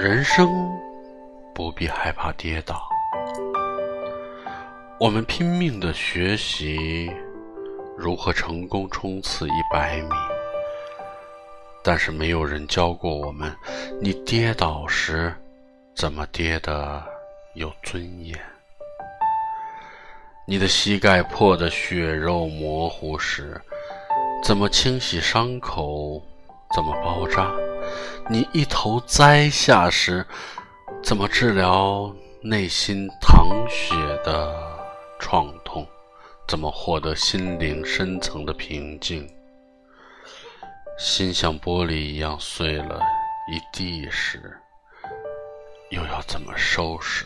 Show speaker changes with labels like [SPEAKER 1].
[SPEAKER 1] 人生不必害怕跌倒，我们拼命的学习如何成功冲刺一百米，但是没有人教过我们，你跌倒时怎么跌的有尊严。你的膝盖破的血肉模糊时，怎么清洗伤口？怎么包扎？你一头栽下时，怎么治疗内心淌血的创痛？怎么获得心灵深层的平静？心像玻璃一样碎了一地时，又要怎么收拾？